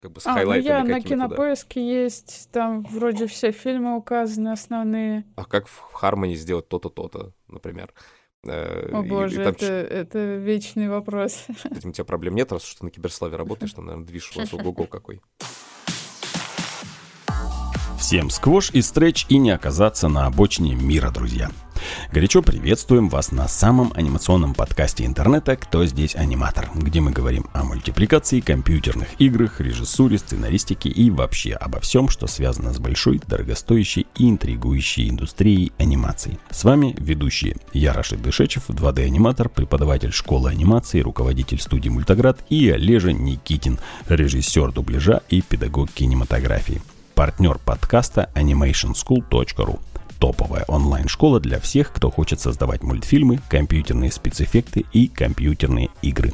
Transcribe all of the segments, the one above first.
как бы с А, ну хайлайтами я на какими-то, да. кинопоиске есть, там вроде все фильмы указаны основные. А как в Хармоне сделать то-то, то-то, например? Э, О и- и боже, там это, это вечный вопрос. с этим у тебя проблем нет, раз что ты на киберславе работаешь, там, наверное, движ у вас ого-го какой. Всем сквош и стретч и не оказаться на обочине мира, друзья. Горячо приветствуем вас на самом анимационном подкасте интернета «Кто здесь аниматор?», где мы говорим о мультипликации, компьютерных играх, режиссуре, сценаристике и вообще обо всем, что связано с большой, дорогостоящей и интригующей индустрией анимации. С вами ведущие я Рашид Дышечев, 2D-аниматор, преподаватель школы анимации, руководитель студии «Мультаград» и Олежа Никитин, режиссер дубляжа и педагог кинематографии партнер подкаста animationschool.ru. Топовая онлайн-школа для всех, кто хочет создавать мультфильмы, компьютерные спецэффекты и компьютерные игры.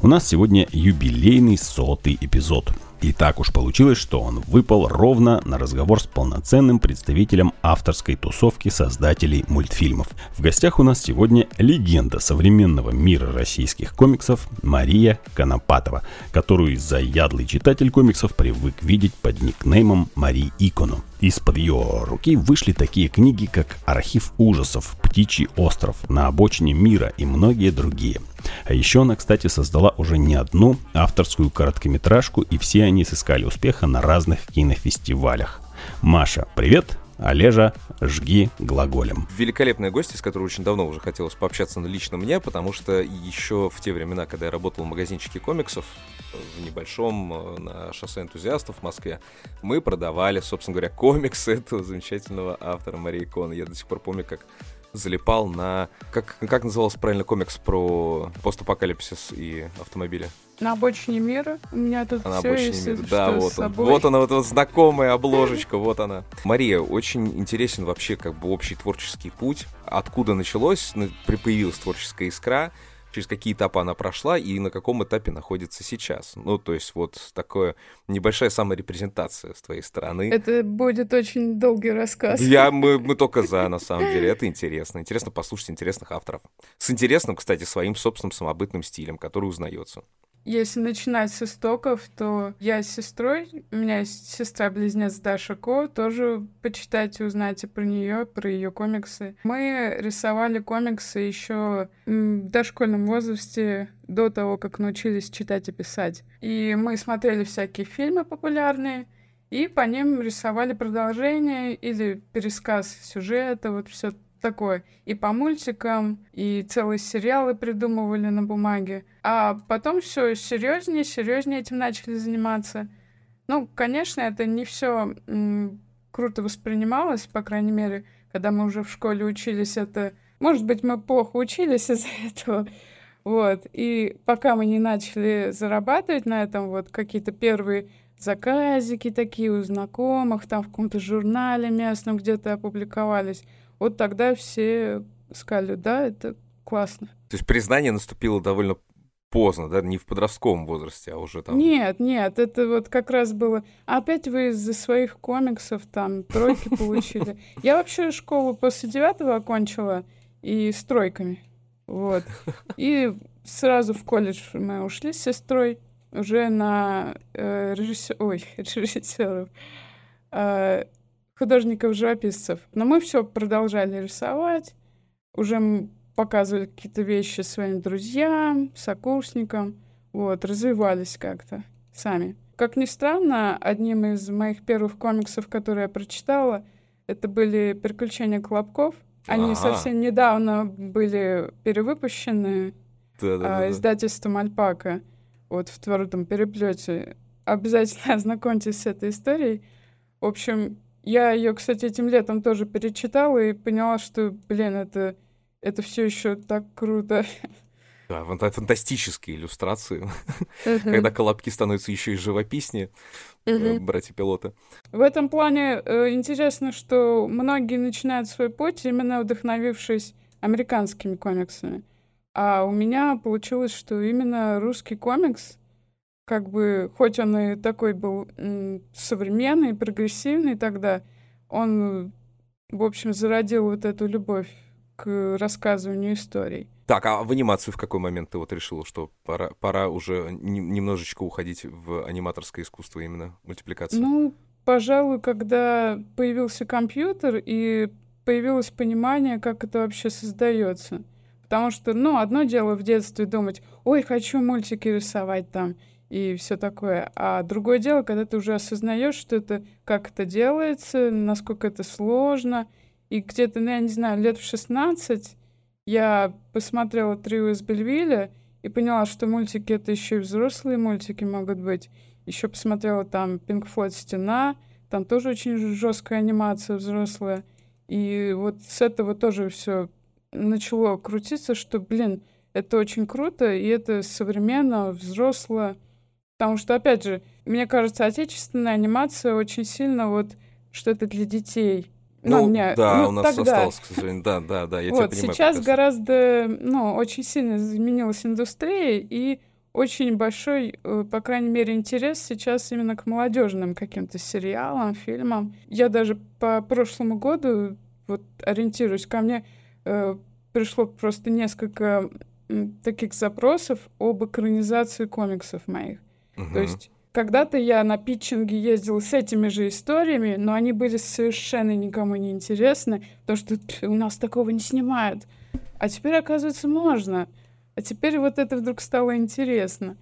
У нас сегодня юбилейный сотый эпизод. И так уж получилось, что он выпал ровно на разговор с полноценным представителем авторской тусовки создателей мультфильмов. В гостях у нас сегодня легенда современного мира российских комиксов Мария Конопатова, которую заядлый читатель комиксов привык видеть под никнеймом Мари Икону. Из-под ее руки вышли такие книги, как «Архив ужасов», «Птичий остров», «На обочине мира» и многие другие. А еще она, кстати, создала уже не одну авторскую короткометражку, и все они сыскали успеха на разных кинофестивалях. Маша, привет! Олежа, жги глаголем. Великолепная гостья, с которой очень давно уже хотелось пообщаться лично мне, потому что еще в те времена, когда я работал в магазинчике комиксов, в небольшом, э, на шоссе энтузиастов в Москве, мы продавали, собственно говоря, комиксы этого замечательного автора Марии Кон. Я до сих пор помню, как залипал на... Как, как назывался правильно комикс про постапокалипсис и автомобили? На обочине мира у меня тут на все есть, мира. Да, вот он. собой. Вот она, вот эта знакомая обложечка, вот она. Мария, очень интересен вообще как бы общий творческий путь. Откуда началось, ну, появилась творческая искра, через какие этапы она прошла и на каком этапе находится сейчас. Ну, то есть вот такая небольшая саморепрезентация с твоей стороны. Это будет очень долгий рассказ. Я, мы, мы только за, на самом деле. Это интересно. Интересно послушать интересных авторов. С интересным, кстати, своим собственным самобытным стилем, который узнается. Если начинать с истоков, то я с сестрой, у меня есть сестра-близнец Даша Ко, тоже почитайте, узнайте про нее, про ее комиксы. Мы рисовали комиксы еще в дошкольном возрасте, до того, как научились читать и писать. И мы смотрели всякие фильмы популярные, и по ним рисовали продолжение или пересказ сюжета, вот все такое. И по мультикам, и целые сериалы придумывали на бумаге. А потом все серьезнее, серьезнее этим начали заниматься. Ну, конечно, это не все круто воспринималось, по крайней мере, когда мы уже в школе учились, это... Может быть, мы плохо учились из-за этого. Вот. И пока мы не начали зарабатывать на этом, вот какие-то первые заказики такие у знакомых, там в каком-то журнале местном где-то опубликовались, вот тогда все сказали, да, это классно. То есть признание наступило довольно поздно, да, не в подростковом возрасте, а уже там... Нет, нет, это вот как раз было... Опять вы из-за своих комиксов там тройки получили. Я вообще школу после девятого окончила и с тройками. Вот. И сразу в колледж мы ушли с сестрой уже на э, режиссер... Ой, режиссеров. Э, художников-живописцев. Но мы все продолжали рисовать. Уже показывали какие-то вещи своим друзьям, сокурсникам. Вот, развивались как-то сами. Как ни странно, одним из моих первых комиксов, которые я прочитала, это были «Приключения Колобков». Они Ага. совсем недавно были перевыпущены Да-да-да-да. а, издательством «Альпака» вот в твердом переплете. Обязательно ознакомьтесь с этой историей. В общем, я ее, кстати, этим летом тоже перечитала и поняла, что, блин, это, это все еще так круто. Да, фанта- фантастические иллюстрации, когда колобки становятся еще и живописнее, э, Мгм. братья-пилоты. В этом плане э, интересно, что многие начинают свой путь, именно вдохновившись американскими комиксами. А у меня получилось, что именно русский комикс, как бы, хоть он и такой был современный, прогрессивный тогда, он, в общем, зародил вот эту любовь к рассказыванию историй. Так, а в анимацию в какой момент ты вот решила, что пора, пора уже немножечко уходить в аниматорское искусство именно, мультипликацию? Ну, пожалуй, когда появился компьютер и появилось понимание, как это вообще создается. Потому что, ну, одно дело в детстве думать, ой, хочу мультики рисовать там, и все такое. А другое дело, когда ты уже осознаешь, что это, как это делается, насколько это сложно. И где-то, ну, я не знаю, лет в 16 я посмотрела «Трио из Бельвиля» и поняла, что мультики — это еще и взрослые мультики могут быть. Еще посмотрела там «Пинк Флойд. Стена», там тоже очень жесткая анимация взрослая. И вот с этого тоже все начало крутиться, что, блин, это очень круто, и это современно, взросло. Потому что, опять же, мне кажется, отечественная анимация очень сильно вот, что это для детей. Ну, ну меня, да, ну, у нас тогда. осталось, к сожалению, да, да, да, я вот, тебя понимаю. Сейчас гораздо, ну, очень сильно изменилась индустрия, и очень большой, э, по крайней мере, интерес сейчас именно к молодежным каким-то сериалам, фильмам. Я даже по прошлому году вот ориентируюсь, ко мне э, пришло просто несколько таких запросов об экранизации комиксов моих. Угу. То есть когда-то я на питчинге ездила с этими же историями, но они были совершенно никому не интересны, потому что у нас такого не снимают. А теперь, оказывается, можно. А теперь вот это вдруг стало интересно.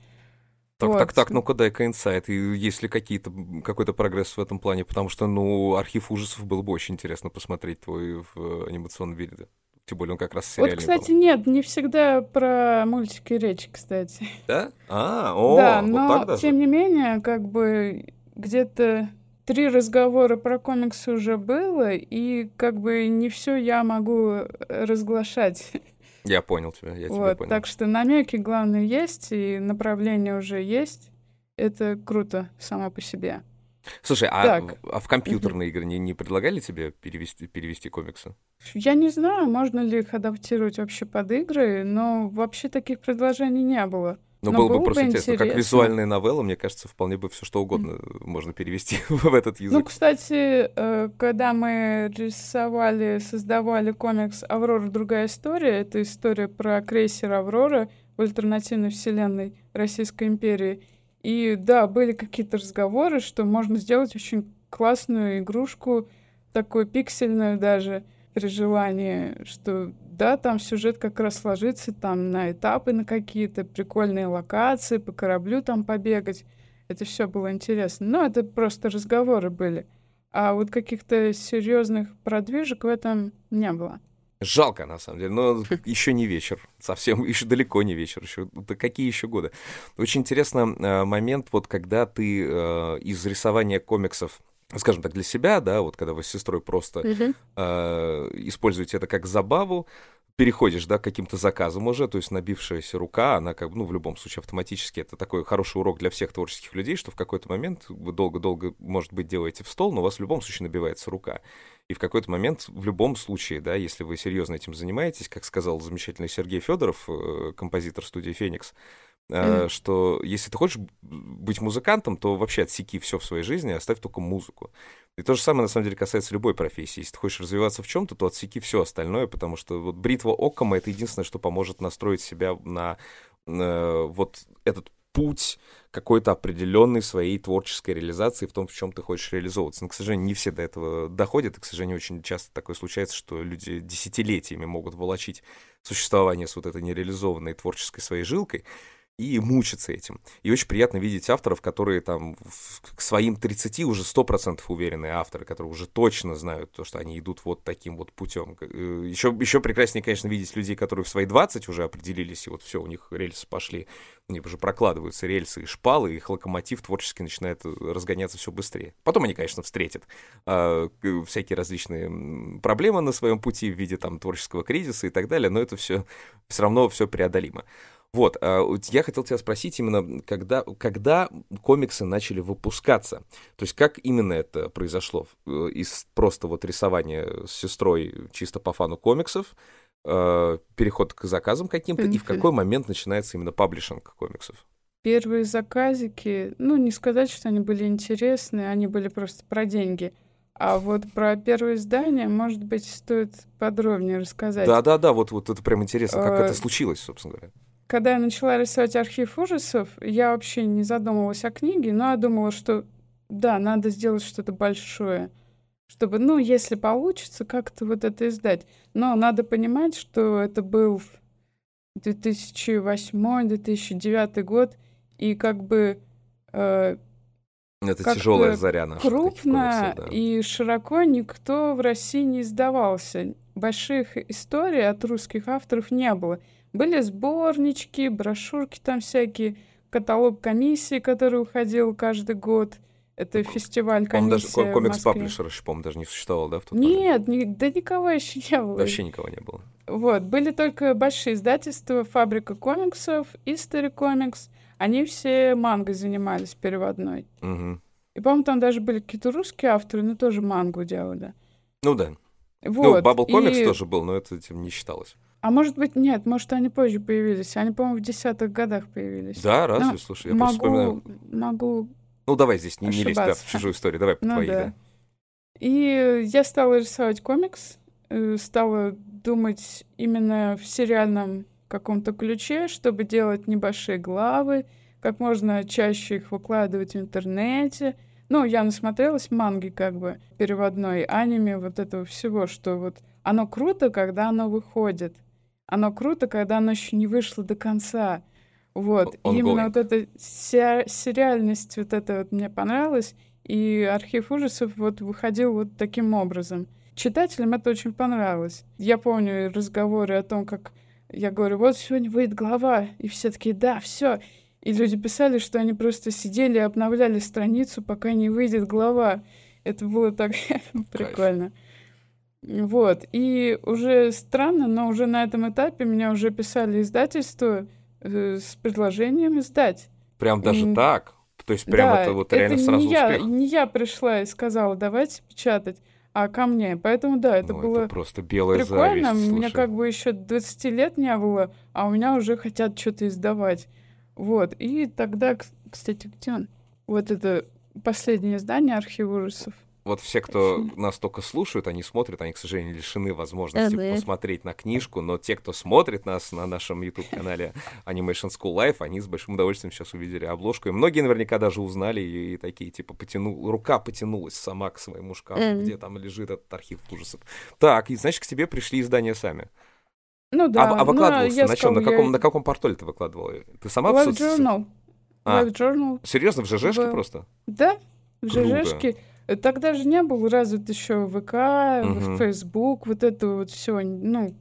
Так, вот. так, так, ну-ка дай-ка инсайт, и есть ли какие-то, какой-то прогресс в этом плане, потому что, ну, архив ужасов было бы очень интересно посмотреть твой в анимационном виде. Тем более он как раз сериальный Вот, кстати, был. нет, не всегда про мультики речь, кстати. Да? А, о, Да, вот но, так тем не менее, как бы где-то три разговора про комиксы уже было, и как бы не все я могу разглашать. Я понял тебя, я вот, тебя понял. Так что намеки, главное, есть, и направление уже есть. Это круто само по себе. Слушай, а, а в компьютерные игры не, не предлагали тебе перевести, перевести комиксы? Я не знаю, можно ли их адаптировать вообще под игры, но вообще таких предложений не было. Ну, было, было бы просто интересно. интересно. Как визуальная новелла, мне кажется, вполне бы все что угодно mm. можно перевести в этот язык. Ну, кстати, э, когда мы рисовали, создавали комикс «Аврора. Другая история», это история про крейсер «Аврора» в альтернативной вселенной Российской империи. И да, были какие-то разговоры, что можно сделать очень классную игрушку, такую пиксельную даже, при желании, что да, там сюжет как раз сложится там на этапы на какие-то прикольные локации, по кораблю там побегать. Это все было интересно. Но это просто разговоры были. А вот каких-то серьезных продвижек в этом не было. Жалко, на самом деле, но еще не вечер, совсем, еще далеко не вечер, еще, да какие еще годы. Очень интересный э, момент, вот когда ты э, из рисования комиксов скажем так, для себя, да, вот когда вы с сестрой просто uh-huh. э, используете это как забаву, переходишь, да, к каким-то заказам уже, то есть набившаяся рука, она как бы, ну, в любом случае автоматически, это такой хороший урок для всех творческих людей, что в какой-то момент вы долго-долго, может быть, делаете в стол, но у вас в любом случае набивается рука. И в какой-то момент, в любом случае, да, если вы серьезно этим занимаетесь, как сказал замечательный Сергей Федоров, э, композитор студии «Феникс», mm-hmm. что если ты хочешь быть музыкантом, то вообще отсеки все в своей жизни, оставь только музыку. И то же самое, на самом деле, касается любой профессии. Если ты хочешь развиваться в чем-то, то отсеки все остальное, потому что вот бритва Оккома — это единственное, что поможет настроить себя на э, вот этот путь какой-то определенной своей творческой реализации в том, в чем ты хочешь реализовываться. Но, к сожалению, не все до этого доходят, и, к сожалению, очень часто такое случается, что люди десятилетиями могут волочить существование с вот этой нереализованной творческой своей жилкой, и мучиться этим. И очень приятно видеть авторов, которые там к своим 30 уже 100% уверенные авторы, которые уже точно знают то, что они идут вот таким вот путем. Еще, э, еще прекраснее, конечно, видеть людей, которые в свои 20 уже определились, и вот все, у них рельсы пошли, у них уже прокладываются рельсы и шпалы, и их локомотив творчески начинает разгоняться все быстрее. Потом они, конечно, встретят э, всякие различные проблемы на своем пути в виде там творческого кризиса и так далее, но это все все равно все преодолимо. Вот, а, я хотел тебя спросить именно, когда, когда комиксы начали выпускаться? То есть как именно это произошло? Э, из просто вот рисования с сестрой чисто по фану комиксов, э, переход к заказам каким-то, и в какой момент начинается именно паблишинг комиксов? Первые заказики, ну, не сказать, что они были интересны, они были просто про деньги. А вот про первое издание, может быть, стоит подробнее рассказать. Да-да-да, вот, вот это прям интересно, как Э, это случилось, собственно говоря. Когда я начала рисовать архив ужасов, я вообще не задумывалась о книге, но я думала, что да, надо сделать что-то большое, чтобы, ну, если получится, как-то вот это издать. Но надо понимать, что это был 2008-2009 год, и как бы э, Это как-то тяжелая заря таких крупно комиксов, да. и широко никто в России не издавался. Больших историй от русских авторов не было. Были сборнички, брошюрки там всякие, каталог комиссии, который уходил каждый год. Это фестиваль По-моему, даже комикс паблишер еще, по-моему, даже не существовал, да, в тот? Нет, ни- да никого еще не было. Вообще никого не было. Вот, были только большие издательства, Фабрика комиксов, Истори комикс. Они все манго занимались переводной. Мгм. И, по-моему, там даже были какие-то русские авторы, но тоже мангу делали. Ну да. Вот. Ну, Bubble Comics и- тоже был, но это этим не считалось. А может быть, нет, может, они позже появились. Они, по-моему, в десятых годах появились. Да, разве? Ну, Слушай, я просто могу, вспоминаю. могу. Ну, давай здесь не, не лезь да, в чужую историю. Давай по Ну твоей, да. да. И я стала рисовать комикс, э, стала думать именно в сериальном каком-то ключе, чтобы делать небольшие главы, как можно чаще их выкладывать в интернете. Ну, я насмотрелась манги как бы переводной, аниме, вот этого всего, что вот оно круто, когда оно выходит. Оно круто, когда оно еще не вышло до конца. Вот. И именно Ongoing. вот эта се- сериальность, вот это вот мне понравилось. И архив ужасов вот выходил вот таким образом. Читателям это очень понравилось. Я помню разговоры о том, как я говорю, вот сегодня выйдет глава, и все такие, да, все. И люди писали, что они просто сидели и обновляли страницу, пока не выйдет глава. Это было так прикольно. Вот. И уже странно, но уже на этом этапе меня уже писали издательство э, с предложением издать. Прям даже М, так. То есть прям да, это вот реально сразу не я, успех. не я пришла и сказала, давайте печатать, а ко мне. Поэтому да, это Ну, было это просто белая прикольно. зависть. Мне слушай. как бы еще 20 лет не было, а у меня уже хотят что-то издавать. Вот. И тогда, кстати, где он? Вот это последнее издание архив ужасов. Вот все, кто нас только слушают, они смотрят, они, к сожалению, лишены возможности Ага. посмотреть на книжку, но те, кто смотрит нас на нашем YouTube-канале Animation School Life, они с большим удовольствием сейчас увидели обложку. И многие наверняка даже узнали ее и такие, типа, потяну... рука потянулась сама к своему шкафу, Мгм. где там лежит этот архив ужасов. Так, и значит, к тебе пришли издания сами. Ну да. а, а ну, выкладывался я на чем? На каком, я- на каком портале ты выкладывала? Ты сама в Web соц- Journal. А. Web Journal. Серьезно, в ЖЖшке В- просто? Да, в Круто. ЖЖшке. Тогда же не был развит еще ВК, Мгм. Facebook, вот это вот все. Ну,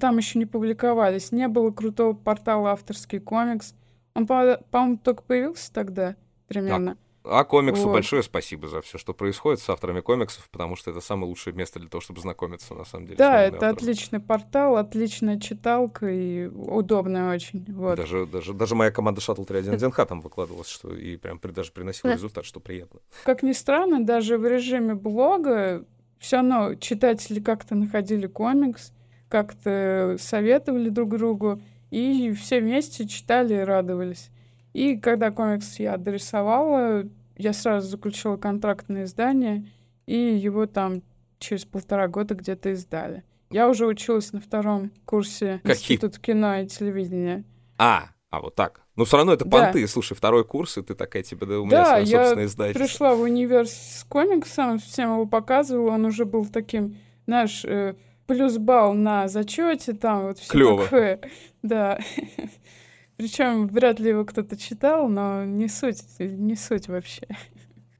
там еще не публиковались. Не было крутого портала авторский комикс. Он, по- по-моему, только появился тогда примерно. А комиксу Вот. большое спасибо за все, что происходит с авторами комиксов, потому что это самое лучшее место для того, чтобы знакомиться, на самом деле. да, это авторами. отличный портал, отличная читалка и удобная очень. Вот. Даже, даже, даже моя команда Shuttle 311H там выкладывалась, что и прям при- даже приносила результат, что приятно. Как ни странно, даже в режиме блога все равно читатели как-то находили комикс, как-то советовали друг другу, и все вместе читали и радовались. И когда комикс я дорисовала, я сразу заключила контракт на издание, и его там через полтора года где-то издали. Я уже училась на втором курсе Какие? Института кино и телевидения. А, а вот так. Но все равно это Да. понты. Слушай, второй курс, и ты такая, типа, да у меня Да, свое я собственное издательство. пришла в универ с комиксом, всем его показывала, он уже был таким, знаешь, э, плюс балл на зачете, там вот все Клёво. такое. Да. Причем вряд ли его кто-то читал, но не суть, не суть вообще.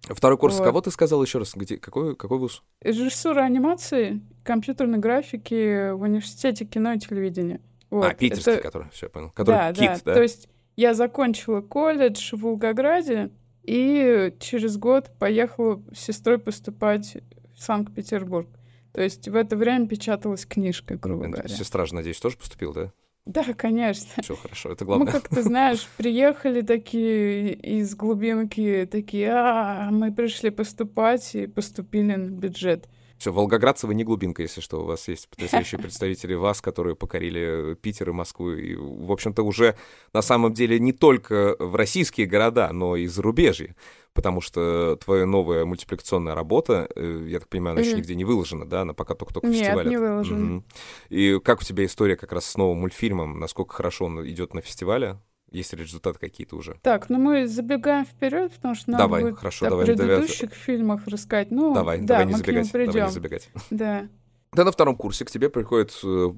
Второй курс, Вот. кого ты сказал еще раз? Где, какой, какой вуз? Режиссура анимации, компьютерной графики в университете кино и телевидения. Вот. а, питерский, Это- который, все, я понял. Который да, Кит, да? То есть я закончила колледж в Волгограде и через год поехала с сестрой поступать в Санкт-Петербург. То есть в это время печаталась книжка, грубо говоря. Сестра же, надеюсь, тоже поступил, да? Да, конечно. Все хорошо, это Мы главное. как ты знаешь, приехали такие из глубинки, такие, а, мы пришли поступать и поступили на бюджет. Все, волгоградцевы не глубинка, если что. У вас есть потрясающие представители вас, которые покорили Питер и Москву. И, в общем-то, уже на самом деле не только в российские города, но и зарубежье. Потому что твоя новая мультипликационная работа, э, я так понимаю, она еще нигде не выложена, да? Она пока только-только Нет, фестивале. не выложена. Угу. И как у тебя история как раз с новым мультфильмом? Насколько хорошо он идет на фестивале? Есть результаты какие-то уже? Так, ну мы забегаем вперед, потому что надо давай, будет хорошо, о давай, предыдущих давай. фильмах рассказать. Ну, давай, да, давай не забегать, давай не забегать. Да. Да, на втором курсе к тебе приходит э,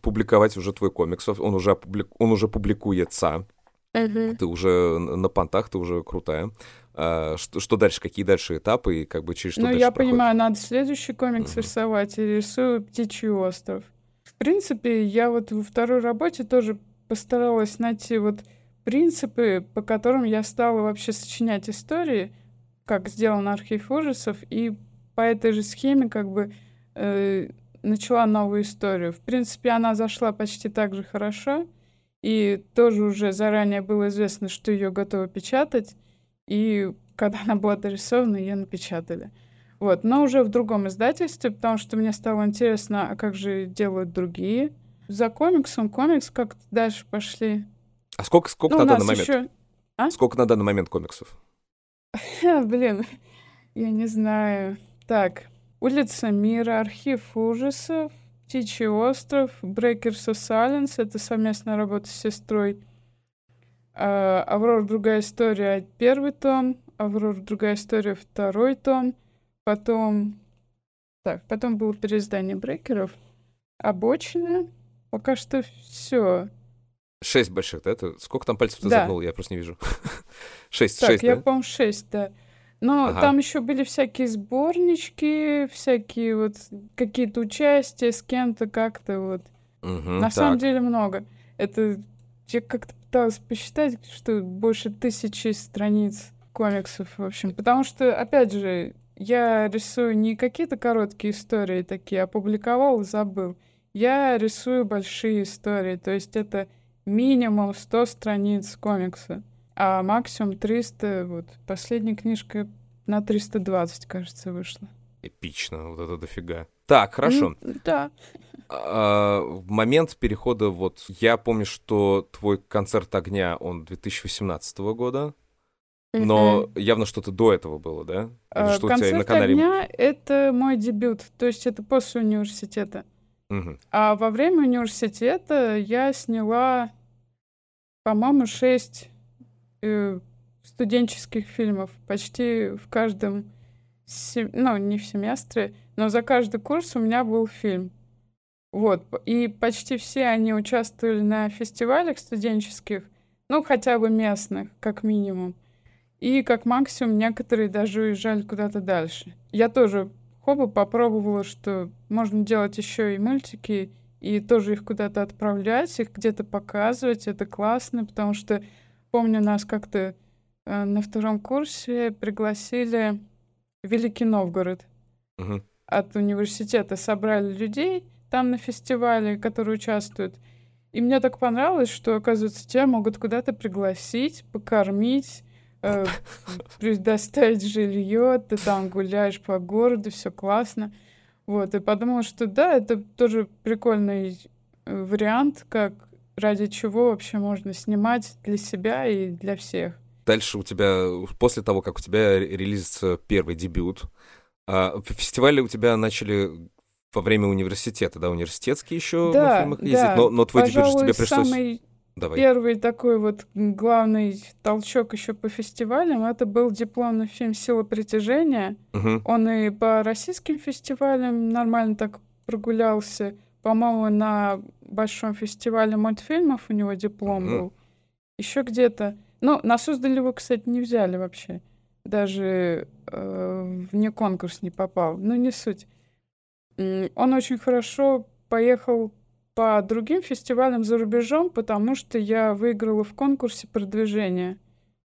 публиковать уже твой комикс, он уже, опублик... он уже публикуется. Uh-huh. Ты уже на понтах, ты уже крутая. А, что, что дальше, какие дальше этапы и как бы через что Ну, я проходит? понимаю, надо следующий комикс uh-huh. рисовать, и рисую «Птичий остров». В принципе, я вот во второй работе тоже постаралась найти вот принципы, по которым я стала вообще сочинять истории, как сделан архив ужасов, и по этой же схеме как бы э, начала новую историю. В принципе, она зашла почти так же хорошо, и тоже уже заранее было известно, что ее готовы печатать, и когда она была дорисована, ее напечатали. Вот, но уже в другом издательстве, потому что мне стало интересно, а как же делают другие. За комиксом комикс как-то дальше пошли. А сколько, сколько ну, на данный момент? Еще... А? Сколько на данный момент комиксов? Блин, я не знаю. Так, Улица Мира, Архив ужасов, Птичий остров, Breakers of Silence, это совместная работа с сестрой. Uh, Аврора другая история первый том, Аврора другая история второй том, потом так, потом было переиздание брекеров, обочина, пока что все. Шесть больших, да? Это сколько там пальцев ты да. загнул? Я просто не вижу. шесть, так, шесть, я, да? по-моему, шесть, да. Но ага. там еще были всякие сборнички, всякие вот какие-то участия с кем-то как-то вот. Угу, На так. самом деле много. Это я как-то пыталась посчитать, что больше тысячи страниц комиксов, в общем. Потому что, опять же, я рисую не какие-то короткие истории такие, опубликовал и забыл. Я рисую большие истории, то есть это минимум 100 страниц комикса, а максимум 300, вот, последняя книжка на 320, кажется, вышла. Эпично, вот это дофига. Так, хорошо. Да. А, в момент перехода, вот, я помню, что твой концерт огня, он 2018 года, но явно что-то до этого было, да? Или А, что у тебя и на Концерт канале... огня — это мой дебют, то есть это после университета. А во время университета я сняла, по-моему, шесть э, студенческих фильмов. Почти в каждом, се- ну, не в семестре, но за каждый курс у меня был фильм. Вот. И почти все они участвовали на фестивалях студенческих, ну, хотя бы местных, как минимум. И как максимум некоторые даже уезжали куда-то дальше. Я тоже хоба попробовала, что можно делать еще и мультики, и тоже их куда-то отправлять, их где-то показывать. Это классно, потому что помню, нас как-то э, на втором курсе пригласили Великий Новгород Мгм. от университета. Собрали людей там на фестивале, которые участвуют. И мне так понравилось, что, оказывается, тебя могут куда-то пригласить, покормить, э, предоставить жилье, ты там гуляешь по городу, все классно. Вот, и подумала, что да, это тоже прикольный э, вариант, как ради чего вообще можно снимать для себя и для всех. Дальше у тебя, после того, как у тебя релизится первый дебют, а, фестивали у тебя начали во время университета, да, университетские еще на да, фильмах ездить, да. но, но твой дебют же Пожалуй, тебе пришлось... самый Давай. Первый такой вот главный толчок еще по фестивалям это был дипломный фильм «Сила притяжения». Мгм. Он и по российским фестивалям нормально так прогулялся. По-моему, на большом фестивале мультфильмов у него диплом Мгм. был. Еще где-то. Ну, на Суздаль его, кстати, не взяли вообще. Даже э, вне конкурс не попал. Ну, не суть. Он очень хорошо поехал по другим фестивалям за рубежом, потому что я выиграла в конкурсе продвижения.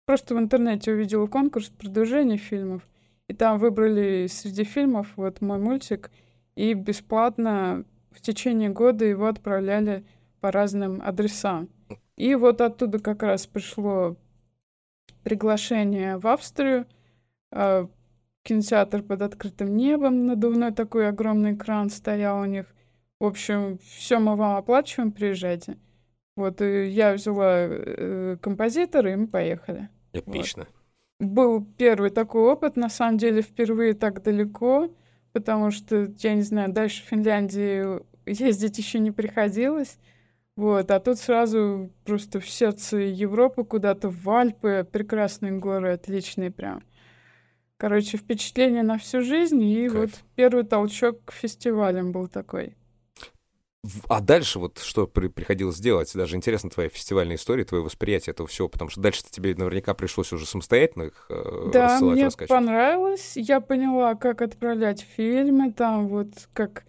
Просто в интернете увидела конкурс продвижения фильмов, и там выбрали среди фильмов вот мой мультик, и бесплатно в течение года его отправляли по разным адресам. И вот оттуда как раз пришло приглашение в Австрию. А, кинотеатр под открытым небом, надувной такой огромный экран стоял у них. В общем, все мы вам оплачиваем, приезжайте. Вот, и я взяла э, композитора, и мы поехали. Отлично. Вот. Был первый такой опыт, на самом деле, впервые так далеко, потому что, я не знаю, дальше в Финляндии ездить еще не приходилось. Вот, а тут сразу просто в сердце Европы куда-то в Альпы, прекрасные горы, отличные прям. Короче, впечатление на всю жизнь, и Кайф. вот первый толчок к фестивалям был такой. А дальше вот что при, приходилось делать? Даже интересно твоя фестивальная история, твое восприятие этого всего, потому что дальше тебе наверняка пришлось уже самостоятельно их э, Да, рассылать, мне понравилось. Я поняла, как отправлять фильмы, там вот как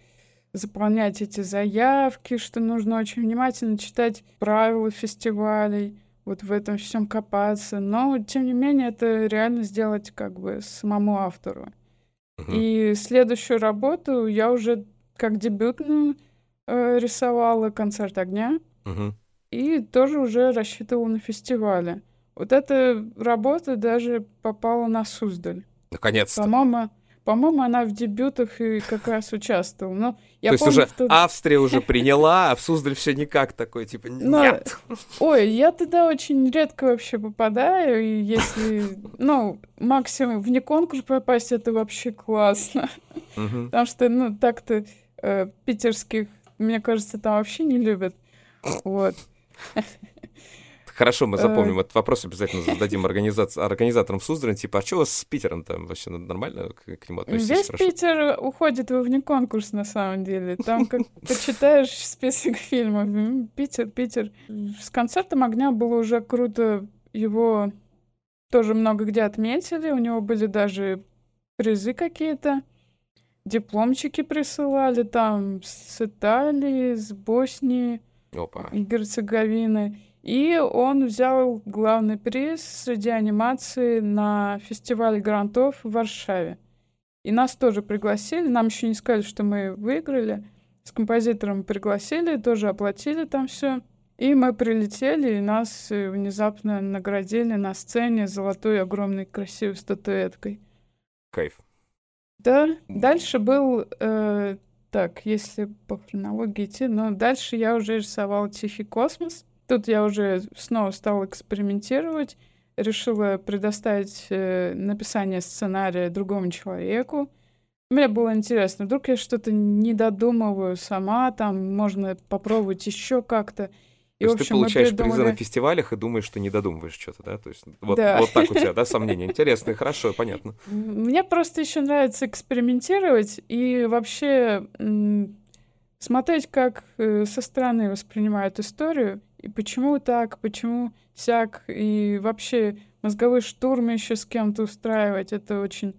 заполнять эти заявки, что нужно очень внимательно читать правила фестивалей, вот в этом всем копаться. Но, тем не менее, это реально сделать как бы самому автору. И следующую работу я уже как дебютную э, рисовала «Концерт огня». Uh-huh. И тоже уже рассчитывала на фестивале. Вот эта работа даже попала на Суздаль. Наконец-то. По-моему, по-моему, она в дебютах и как раз участвовала. Но я То есть помню, уже что... Австрия уже приняла, а в Суздаль все никак такой, типа, нет. Но... Ой, я туда очень редко вообще попадаю, и если, ну, максимум вне конкурс попасть, это вообще классно. Угу. Потому что, ну, так-то э, питерских, мне кажется, там вообще не любят. Вот. Хорошо, мы запомним э. этот вопрос, обязательно зададим организаторам Суздали, типа, а что у вас с Питером там вообще нормально к, нему относитесь? Весь хорошо? Питер уходит вне конкурс, на самом деле. Там, как почитаешь список фильмов, Питер, Питер. С концертом огня было уже круто, его тоже много где отметили, у него были даже призы какие-то, дипломчики присылали там с Италии, с Боснии Опа. и Герцеговины. И он взял главный приз среди анимации на фестивале грантов в Варшаве. И нас тоже пригласили. Нам еще не сказали, что мы выиграли. С композитором пригласили, тоже оплатили там все. И мы прилетели, и нас э, внезапно наградили на сцене золотой огромной красивой статуэткой. Кайф. Да, дальше был, э, так, если по хронологии идти, но дальше я уже рисовала «Тихий космос», Тут я уже снова стала экспериментировать, решила предоставить э, написание сценария другому человеку. Мне было интересно, вдруг я что-то не додумываю сама, там можно попробовать еще как-то. И, То есть общем, ты получаешь придумали... призы на фестивалях и думаешь, что не додумываешь что-то, да? То есть вот, да. вот так у тебя, да, сомнения. Интересно, хорошо, понятно. Мне просто еще нравится экспериментировать и вообще смотреть, как э, со стороны воспринимают историю. И почему так, почему сяк, и вообще мозговой штурм еще с кем-то устраивать, это очень,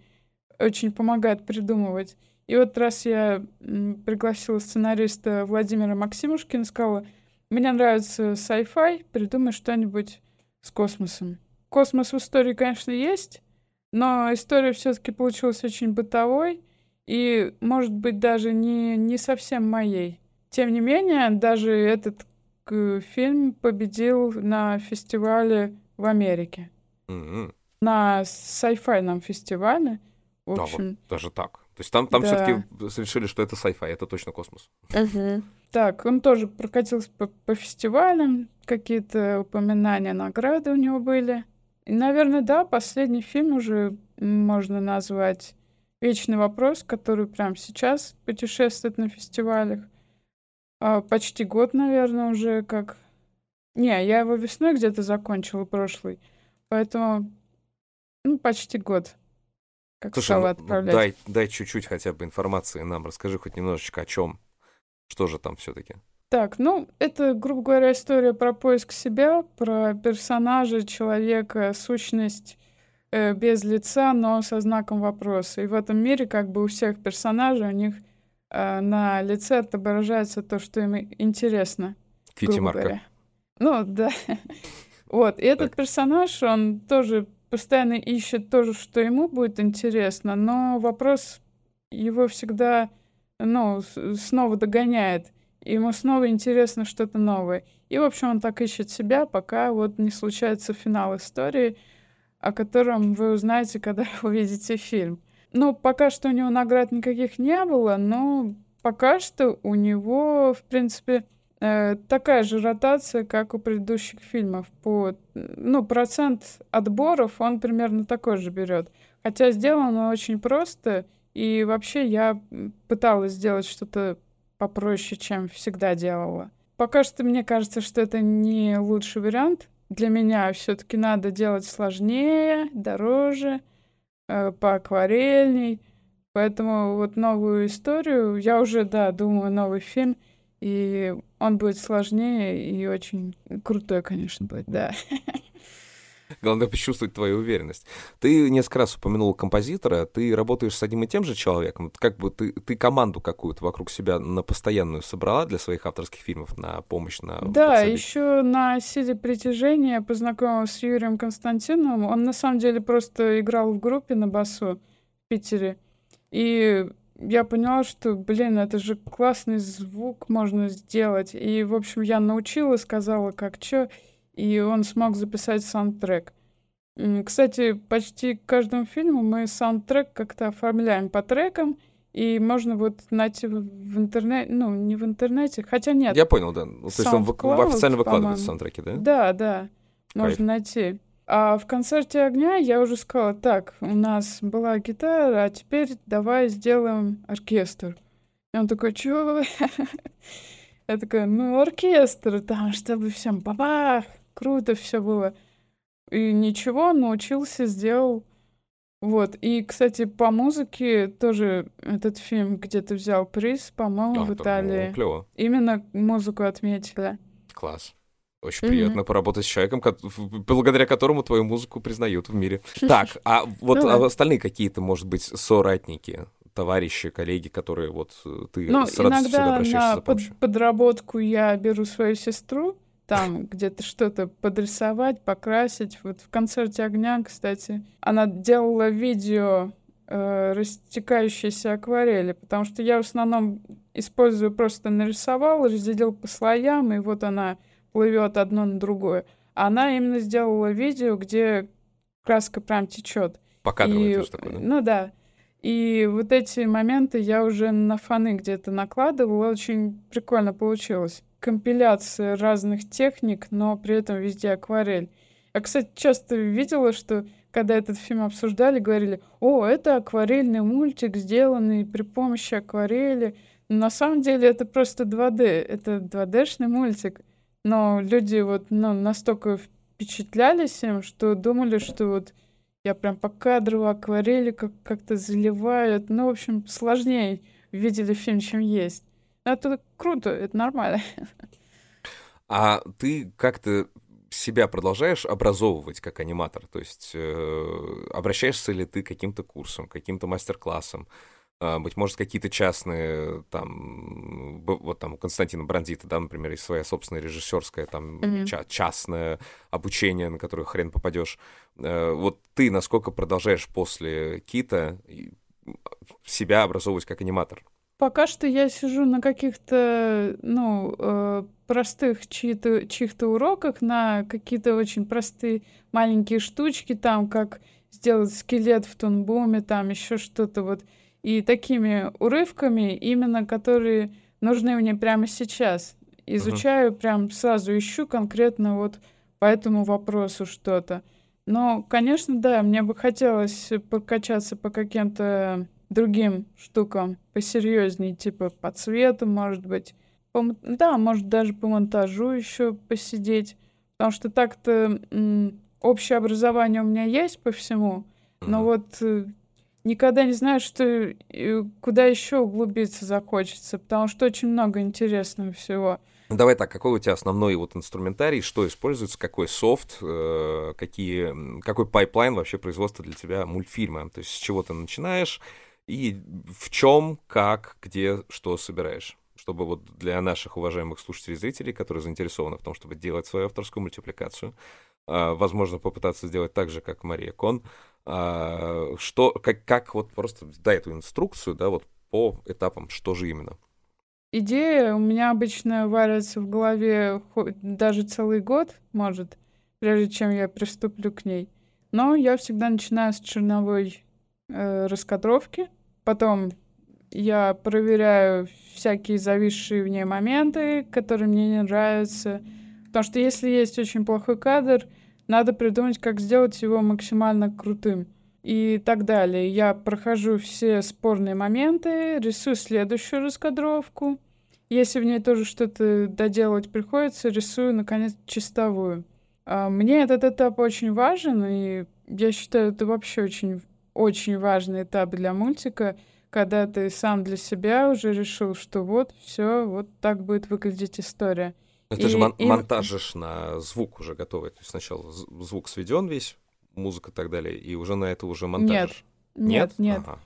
очень помогает придумывать. И вот раз я пригласила сценариста Владимира Максимушкина, сказала, мне нравится sci-fi, придумай что-нибудь с космосом. Космос в истории, конечно, есть, но история все-таки получилась очень бытовой и, может быть, даже не, не совсем моей. Тем не менее, даже этот фильм победил на фестивале в Америке. Mm-hmm. На sci-fi фестивале. В общем. Да, вот даже так. То есть там, там да. все-таки решили, что это sci-fi, это точно космос. Uh-huh. Так, он тоже прокатился по, по фестивалям, какие-то упоминания, награды у него были. И, наверное, да, последний фильм уже можно назвать «Вечный вопрос», который прямо сейчас путешествует на фестивалях. А, почти год, наверное, уже как... Не, я его весной где-то закончила прошлый. Поэтому, ну, почти год. Как Слушай, стала ну, отправлять. дай, дай чуть-чуть хотя бы информации нам. Расскажи хоть немножечко о чем. Что же там все-таки? Так, ну, это, грубо говоря, история про поиск себя, про персонажа, человека, сущность э, без лица, но со знаком вопроса. И в этом мире как бы у всех персонажей, у них на лице отображается то, что им интересно. Кьюти-марка. Ну, да. вот. И этот персонаж, он тоже постоянно ищет то, что ему будет интересно, но вопрос его всегда, ну, снова догоняет. Ему снова интересно что-то новое. И, в общем, он так ищет себя, пока вот не случается финал истории, о котором вы узнаете, когда увидите фильм. Ну, пока что у него наград никаких не было, но пока что у него, в принципе, э, такая же ротация, как у предыдущих фильмов. По, ну, процент отборов он примерно такой же берет. Хотя сделано очень просто, и вообще я пыталась сделать что-то попроще, чем всегда делала. Пока что мне кажется, что это не лучший вариант. Для меня все-таки надо делать сложнее, дороже, э, поакварельней. Поэтому вот новую историю, я уже, да, думаю, новый фильм, и он будет сложнее и очень крутой, конечно, будет, да. Главное почувствовать твою уверенность. Ты несколько раз упомянул композитора, ты работаешь с одним и тем же человеком. Как бы ты, ты команду какую-то вокруг себя на постоянную собрала для своих авторских фильмов на помощь на Да, подсобить? еще на силе притяжения познакомилась с Юрием Константиновым. Он на самом деле просто играл в группе на басу в Питере. И я поняла, что, блин, это же классный звук можно сделать. И, в общем, я научила, сказала, как что и он смог записать саундтрек. Кстати, почти к каждому фильму мы саундтрек как-то оформляем по трекам, и можно вот найти в интернете, ну, не в интернете, хотя нет. Я понял, да. Ну, то есть он в, официально выкладывает саундтреки, да? Да, да, можно Кайф. найти. А в концерте огня я уже сказала, так, у нас была гитара, а теперь давай сделаем оркестр. И он такой, чё? Я такая, ну, оркестр, там, чтобы всем бабах, круто все было. И ничего, научился, сделал. Вот. И, кстати, по музыке тоже этот фильм где-то взял приз, по-моему, а, в Италии. Ну, клево. Именно музыку отметили. Класс. Очень mm-hmm. приятно поработать с человеком, благодаря которому твою музыку признают в мире. Так, а вот ну, остальные какие-то, может быть, соратники, товарищи, коллеги, которые вот э, ты ну, с радостью всегда обращаешься за помощью? Под, подработку я беру свою сестру, там где-то что-то подрисовать, покрасить. Вот в концерте огня, кстати, она делала видео э, растекающиеся акварели, потому что я в основном использую просто нарисовал, разделил по слоям, и вот она плывет одно на другое. Она именно сделала видео, где краска прям течет. Покадровый и, такой, да? Ну да. И вот эти моменты я уже на фаны где-то накладывала, очень прикольно получилось компиляция разных техник, но при этом везде акварель. Я, кстати, часто видела, что когда этот фильм обсуждали, говорили, о, это акварельный мультик, сделанный при помощи акварели. На самом деле это просто 2D, это 2D-шный мультик. Но люди вот ну, настолько впечатлялись им, что думали, что вот я прям по кадру акварели как- как-то заливают. Ну, в общем, сложнее видели фильм, чем есть. Это круто, это нормально. А ты как-то себя продолжаешь образовывать как аниматор? То есть э, обращаешься ли ты к каким-то курсам, каким-то мастер-классам? Э, быть может, какие-то частные, там, вот там у Константина Брандита, да, например, есть своя собственная режиссерская, там, mm-hmm. ча- частное обучение, на которое хрен попадешь. Э, вот ты насколько продолжаешь после Кита себя образовывать как аниматор? Пока что я сижу на каких-то, ну, э, простых чьи-то, чьих-то уроках, на какие-то очень простые маленькие штучки, там, как сделать скелет в тонбуме, там еще что-то вот. И такими урывками, именно которые нужны мне прямо сейчас. Изучаю, uh-huh. прям сразу ищу конкретно вот по этому вопросу что-то. Но, конечно, да, мне бы хотелось покачаться по каким-то другим штукам посерьезнее, типа по цвету, может быть. По, да, может даже по монтажу еще посидеть. Потому что так-то общее образование у меня есть по всему, но вот э, никогда не знаю, что э, куда еще углубиться захочется, потому что очень много интересного всего. Давай так, какой у тебя основной вот инструментарий, что используется, какой софт, э, какие, какой pipeline вообще производства для тебя мультфильма? То есть с чего ты начинаешь, и в чем, как, где, что собираешь. Чтобы вот для наших уважаемых слушателей и зрителей, которые заинтересованы в том, чтобы делать свою авторскую мультипликацию, а, возможно, попытаться сделать так же, как Мария Кон, а, что, как, как вот просто дай эту инструкцию, да, вот по этапам, что же именно. Идея у меня обычно варится в голове даже целый год, может, прежде чем я приступлю к ней. Но я всегда начинаю с черновой э, раскадровки, потом я проверяю всякие зависшие в ней моменты, которые мне не нравятся. Потому что если есть очень плохой кадр, надо придумать, как сделать его максимально крутым. И так далее. Я прохожу все спорные моменты, рисую следующую раскадровку. Если в ней тоже что-то доделать приходится, рисую, наконец, чистовую. А, мне этот этап очень важен, и я считаю, это вообще очень, очень важный этап для мультика, когда ты сам для себя уже решил, что вот, все, вот так будет выглядеть история. Это и, же мон- и... монтажишь на звук уже готовый. То есть сначала звук сведен весь, музыка и так далее, и уже на это уже монтаж. Нет, нет, нет. Ага.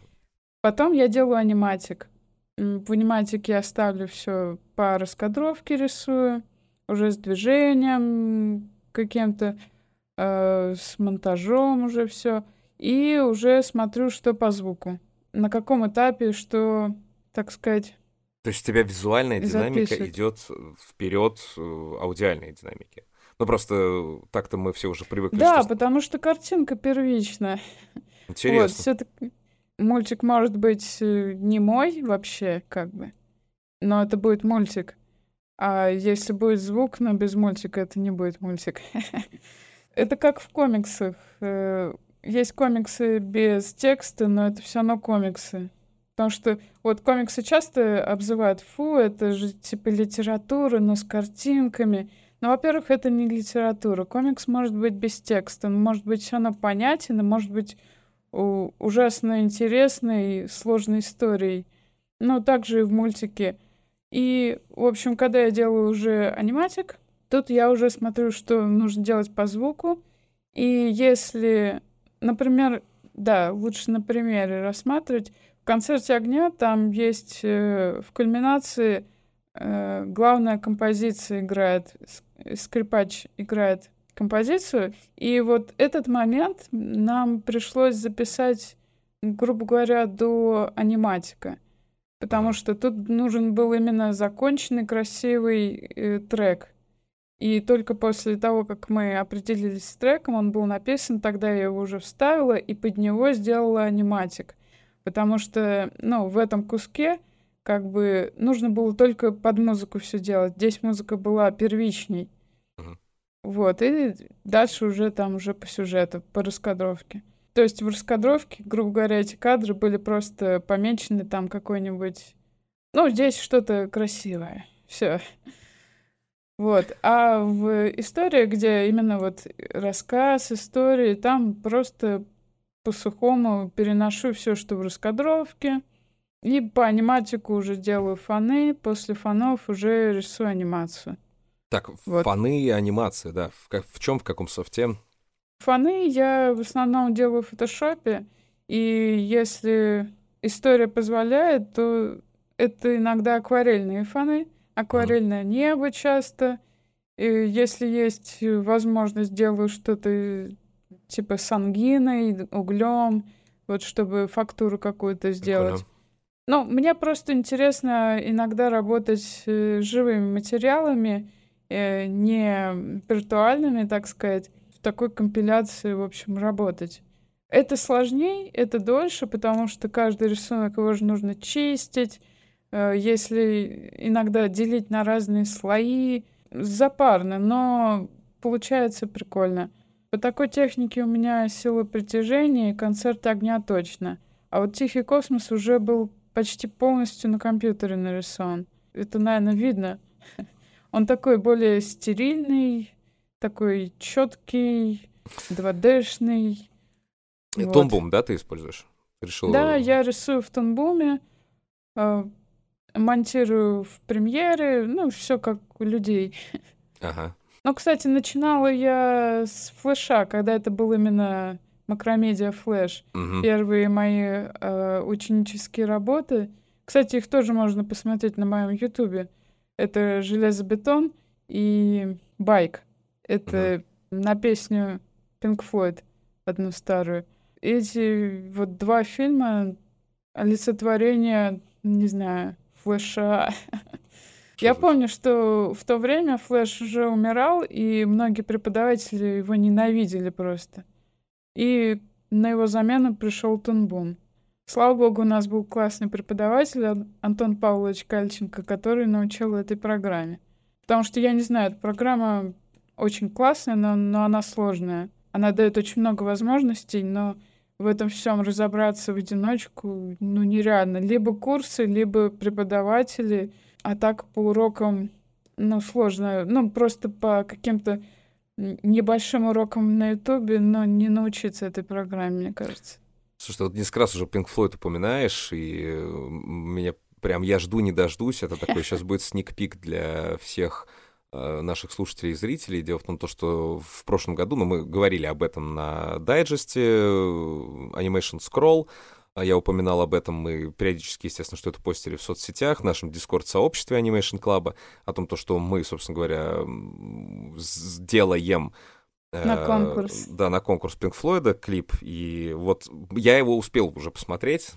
Потом я делаю аниматик. В аниматике я ставлю все по раскадровке рисую, уже с движением каким-то, э, с монтажом уже все. И уже смотрю, что по звуку. На каком этапе, что, так сказать, то есть у тебя визуальная динамика идет вперед э, аудиальной динамики. Ну просто так-то мы все уже привыкли. Да, что... потому что картинка первична. Интересно. Вот, все-таки мультик может быть э, не мой вообще, как бы, но это будет мультик. А если будет звук, но без мультика, это не будет мультик. это как в комиксах. Есть комиксы без текста, но это все равно комиксы. Потому что вот комиксы часто обзывают, фу, это же типа литература, но с картинками. Но, во-первых, это не литература. Комикс может быть без текста, он может быть все равно понятен, и может быть ужасно интересной, сложной историей. Ну, также и в мультике. И, в общем, когда я делаю уже аниматик, тут я уже смотрю, что нужно делать по звуку. И если, например, да, лучше на примере рассматривать, в концерте огня там есть э, в кульминации э, главная композиция играет, скрипач играет композицию, и вот этот момент нам пришлось записать, грубо говоря, до аниматика, потому что тут нужен был именно законченный красивый э, трек. И только после того, как мы определились с треком, он был написан, тогда я его уже вставила и под него сделала аниматик потому что, ну, в этом куске как бы нужно было только под музыку все делать. Здесь музыка была первичней. Uh-huh. Вот, и дальше уже там уже по сюжету, по раскадровке. То есть в раскадровке, грубо говоря, эти кадры были просто помечены там какой-нибудь... Ну, здесь что-то красивое. Все. Вот. А в истории, где именно вот рассказ истории, там просто по-сухому переношу все, что в раскадровке. И по аниматику уже делаю фоны, после фонов уже рисую анимацию. Так, вот. фоны и анимация, да. В, как, в чем, в каком софте? Фоны я в основном делаю в фотошопе, и если история позволяет, то это иногда акварельные фоны, акварельное небо часто. И если есть возможность, делаю что-то типа с ангиной, углем, вот чтобы фактуру какую-то сделать. Прикольно. Ну, мне просто интересно иногда работать с э, живыми материалами, э, не виртуальными, так сказать, в такой компиляции, в общем, работать. Это сложнее, это дольше, потому что каждый рисунок его же нужно чистить, э, если иногда делить на разные слои, запарно, но получается прикольно. По такой технике у меня сила притяжения и концерт огня точно. А вот Тихий космос уже был почти полностью на компьютере нарисован. Это, наверное, видно. Он такой более стерильный, такой четкий, 2D-шный. Вот. Тонбум, да, ты используешь? Решила... Да, я рисую в тонбуме, э, монтирую в премьере, ну, все как у людей. Ага. Ну, кстати, начинала я с флеша, когда это был именно макромедиа флеш. Угу. Первые мои э, ученические работы. Кстати, их тоже можно посмотреть на моем ютубе. Это железобетон и байк. Это угу. на песню Pink Floyd, одну старую. Эти вот два фильма олицетворение, не знаю, флеша. Я помню, что в то время Флэш уже умирал, и многие преподаватели его ненавидели просто. И на его замену пришел Тунбун. Слава богу, у нас был классный преподаватель Антон Павлович Кальченко, который научил этой программе. Потому что, я не знаю, эта программа очень классная, но, но она сложная. Она дает очень много возможностей, но в этом всем разобраться в одиночку, ну, нереально. Либо курсы, либо преподаватели, а так по урокам, ну, сложно. Ну, просто по каким-то небольшим урокам на Ютубе, но не научиться этой программе, мне кажется. Слушай, вот несколько раз уже Pink Floyd упоминаешь, и меня прям я жду, не дождусь. Это такой сейчас будет сник-пик для всех наших слушателей и зрителей. Дело в том, то, что в прошлом году, ну, мы говорили об этом на дайджесте э, Animation Scroll, а я упоминал об этом, мы периодически, естественно, что это постили в соцсетях, в нашем дискорд-сообществе Animation Club, о том, то, что мы, собственно говоря, сделаем на конкурс. Да, на конкурс Pink Floyd клип. И вот я его успел уже посмотреть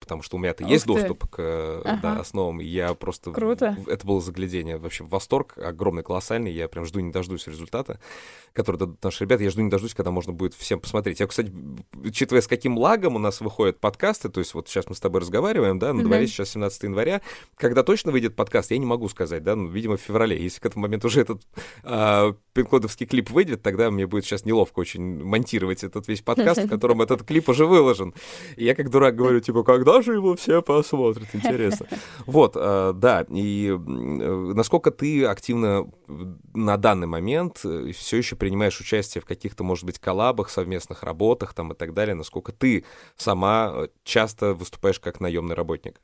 потому что у меня-то есть ты. доступ к ага. да, основам, и я просто... Круто. Это было заглядение, вообще восторг огромный, колоссальный, я прям жду не дождусь результата, который дадут наши ребята, я жду не дождусь, когда можно будет всем посмотреть. Я, кстати, учитывая, с каким лагом у нас выходят подкасты, то есть вот сейчас мы с тобой разговариваем, да, на дворе сейчас 17 января, когда точно выйдет подкаст, я не могу сказать, да, ну, видимо, в феврале. Если к этому моменту уже этот а, пинкодовский клип выйдет, тогда мне будет сейчас неловко очень монтировать этот весь подкаст, в котором этот клип уже выложен. И я как дурак говорю, типа, когда же его все посмотрят, интересно. Вот, э, да, и э, насколько ты активно на данный момент э, все еще принимаешь участие в каких-то, может быть, коллабах, совместных работах там и так далее, насколько ты сама часто выступаешь как наемный работник?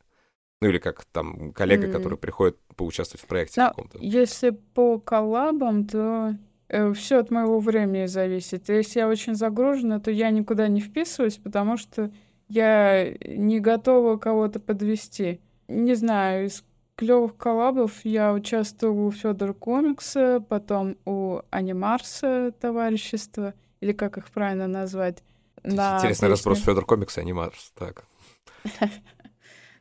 Ну или как там коллега, mm. который приходит поучаствовать в проекте Но каком-то. Если по коллабам, то э, все от моего времени зависит. Если я очень загружена, то я никуда не вписываюсь, потому что я не готова кого-то подвести. Не знаю, из клевых коллабов я участвовала у Федора Комикса, потом у Анимарса товарищества, или как их правильно назвать. Интересный песню... разброс Федор Комикс и Анимарс, так.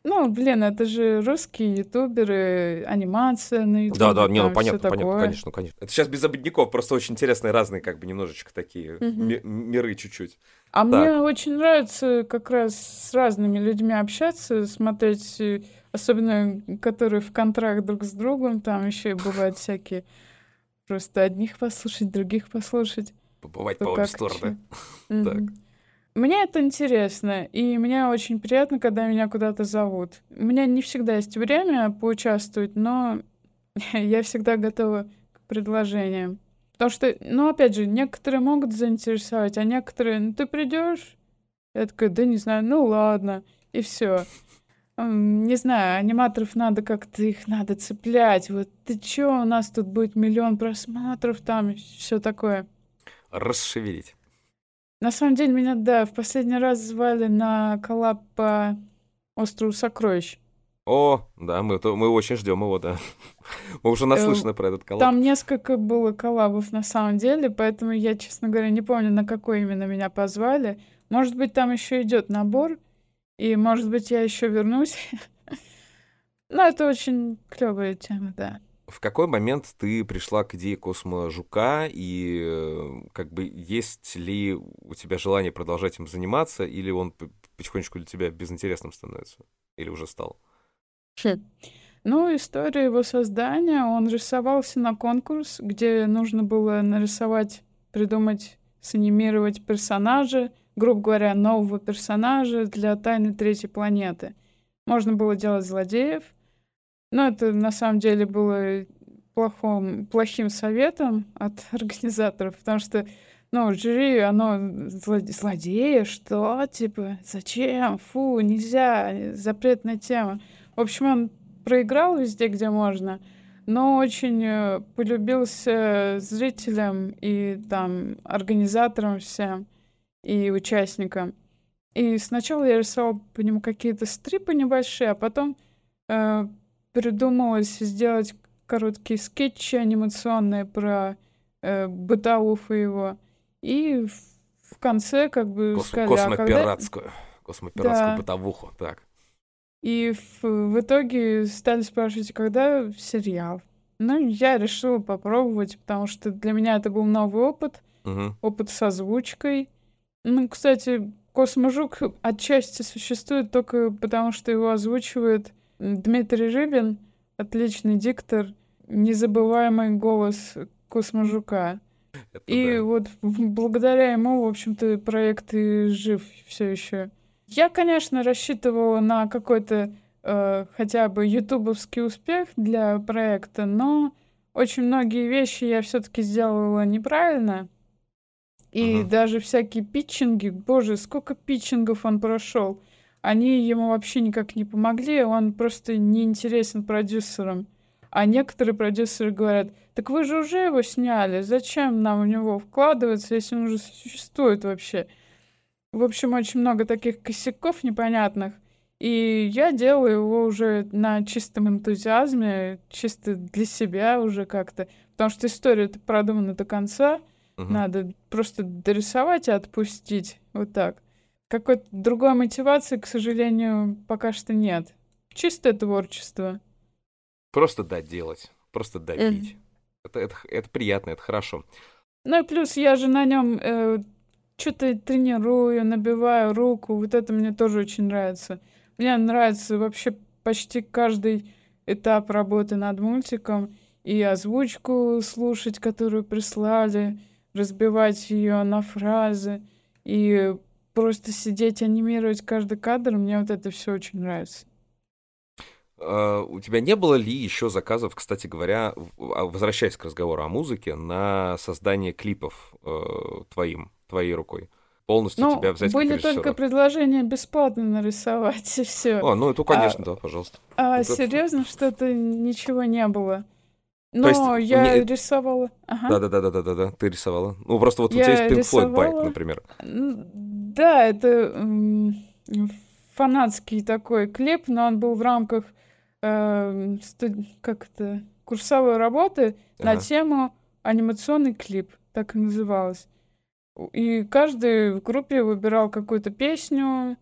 Ну, блин, это же русские ютуберы, анимация на ютубе. Да, да, не, ну понятно, понятно, конечно, конечно. Это сейчас без обедняков, просто очень интересные разные, как бы немножечко такие ми- миры чуть-чуть. А так. мне очень нравится как раз с разными людьми общаться, смотреть, э, особенно которые в контракт друг с другом, там еще бывают всякие просто одних послушать, других послушать. Побывать по обе стороны. Так. Мне это интересно, и мне очень приятно, когда меня куда-то зовут. У меня не всегда есть время поучаствовать, но я всегда готова к предложениям. Потому что, ну, опять же, некоторые могут заинтересовать, а некоторые, ну, ты придешь? Я такая, да не знаю, ну ладно, и все. Не знаю, аниматоров надо как-то их надо цеплять. Вот ты чё, у нас тут будет миллион просмотров, там все такое. Расшевелить. На самом деле, меня, да, в последний раз звали на коллаб по острову Сокровищ. О, да, мы, то, мы очень ждем его, да. мы уже наслышаны про этот коллаб. Там несколько было коллабов на самом деле, поэтому я, честно говоря, не помню, на какой именно меня позвали. Может быть, там еще идет набор, и может быть, я еще вернусь. Но это очень клевая тема, да. В какой момент ты пришла к идее косможука, и э, как бы есть ли у тебя желание продолжать им заниматься, или он потихонечку для тебя безинтересным становится? Или уже стал? Хм. Ну, история его создания, он рисовался на конкурс, где нужно было нарисовать, придумать, санимировать персонажа, грубо говоря, нового персонажа для «Тайны третьей планеты». Можно было делать злодеев, но это на самом деле было плохом, плохим советом от организаторов, потому что, ну, жюри, оно злодея, что, типа, зачем, фу, нельзя, запретная тема. В общем, он проиграл везде, где можно, но очень э, полюбился зрителям и там организаторам всем и участникам. И сначала я рисовал по нему какие-то стрипы небольшие, а потом э, придумалось сделать короткие скетчи анимационные про э, бытовух и его. И в, в конце как бы Кос- сказали... Космопиратскую. А когда... Космопиратскую да. бытовуху, так. И в, в итоге стали спрашивать, когда сериал. Ну, я решила попробовать, потому что для меня это был новый опыт. Угу. Опыт с озвучкой. Ну, кстати, Косможук отчасти существует только потому, что его озвучивает Дмитрий Рыбин, отличный диктор, незабываемый голос Косможука. Это и да. вот благодаря ему, в общем-то, проект и жив все еще. Я, конечно, рассчитывала на какой-то э, хотя бы ютубовский успех для проекта, но очень многие вещи я все-таки сделала неправильно. И uh-huh. даже всякие питчинги, боже, сколько питчингов он прошел, они ему вообще никак не помогли, он просто неинтересен продюсерам. А некоторые продюсеры говорят, так вы же уже его сняли, зачем нам в него вкладываться, если он уже существует вообще? В общем, очень много таких косяков непонятных. И я делаю его уже на чистом энтузиазме, чисто для себя уже как-то. Потому что история-то продумана до конца. Угу. Надо просто дорисовать и отпустить. Вот так. Какой-то другой мотивации, к сожалению, пока что нет. Чистое творчество. Просто доделать, просто добить. Mm. Это, это, это приятно, это хорошо. Ну и плюс я же на нем э, что-то тренирую, набиваю руку. Вот это мне тоже очень нравится. Мне нравится вообще почти каждый этап работы над мультиком. И озвучку слушать, которую прислали, разбивать ее на фразы. И просто сидеть, анимировать каждый кадр. Мне вот это все очень нравится. А, у тебя не было ли еще заказов, кстати говоря, а, возвращаясь к разговору о музыке, на создание клипов э, твоим, твоей рукой? Полностью ну, тебя взять были только предложения бесплатно нарисовать, и все. А, ну это, конечно, а, да, пожалуйста. А это... серьезно, что-то ничего не было. Но есть, я не... рисовала. Ага. Да, да, да, да, да, да, ты рисовала. Ну, просто вот я у тебя есть Pink рисовала... Floyd Bike, например. Да, это фанатский такой клип, но он был в рамках э, как это, курсовой работы ага. на тему анимационный клип, так и называлось. И каждый в группе выбирал какую-то песню.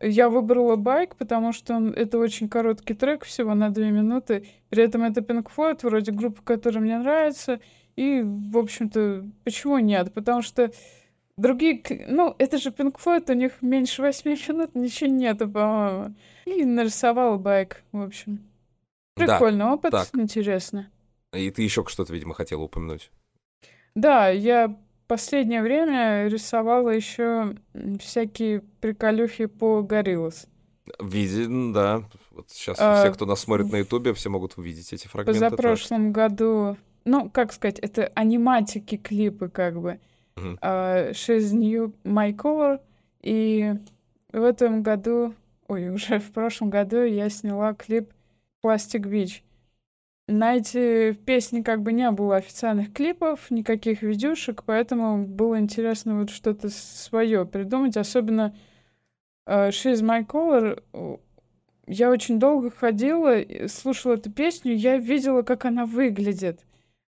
Я выбрала байк, потому что он, это очень короткий трек, всего на две минуты. При этом это Pink Floyd, вроде группа, которая мне нравится. И, в общем-то, почему нет? Потому что другие... Ну, это же Pink Floyd, у них меньше восьми минут, ничего нету, по-моему. И нарисовал байк, в общем. Прикольно, да, опыт, так. интересно. И ты еще что-то, видимо, хотела упомянуть. Да, я последнее время рисовала еще всякие приколюхи по Гориллас. Виден, да. Вот сейчас а, все, кто нас смотрит на Ютубе, все могут увидеть эти фрагменты. За прошлом году, ну, как сказать, это аниматики клипы, как бы. Uh-huh. Uh, She's New My Color. И в этом году ой, уже в прошлом году я сняла клип Plastic Beach. На эти песни как бы не было официальных клипов, никаких видюшек, поэтому было интересно вот что-то свое придумать, особенно uh, She's My Color. Я очень долго ходила, слушала эту песню, я видела, как она выглядит.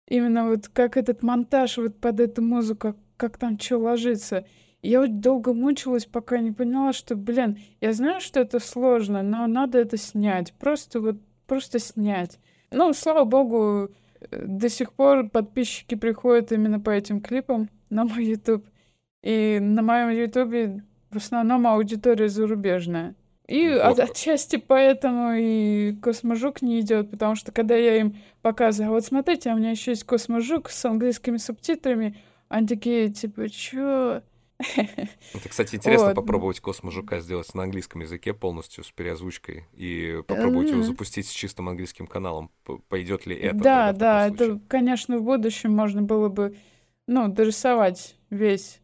Именно вот как этот монтаж вот под эту музыку, как там что ложится. Я вот долго мучилась, пока не поняла, что, блин, я знаю, что это сложно, но надо это снять. Просто вот, просто снять. Ну, слава богу, до сих пор подписчики приходят именно по этим клипам на мой YouTube. И на моем YouTube в основном аудитория зарубежная. И от, отчасти поэтому и Косможук не идет, потому что когда я им показываю, «А вот смотрите, а у меня еще есть Косможук с английскими субтитрами, они такие, типа, чё? Это, кстати, интересно вот. попробовать Космо Жука сделать на английском языке полностью с переозвучкой и попробовать mm-hmm. его запустить с чистым английским каналом. Пойдет ли это? Да, да, это, конечно, в будущем можно было бы, ну, дорисовать весь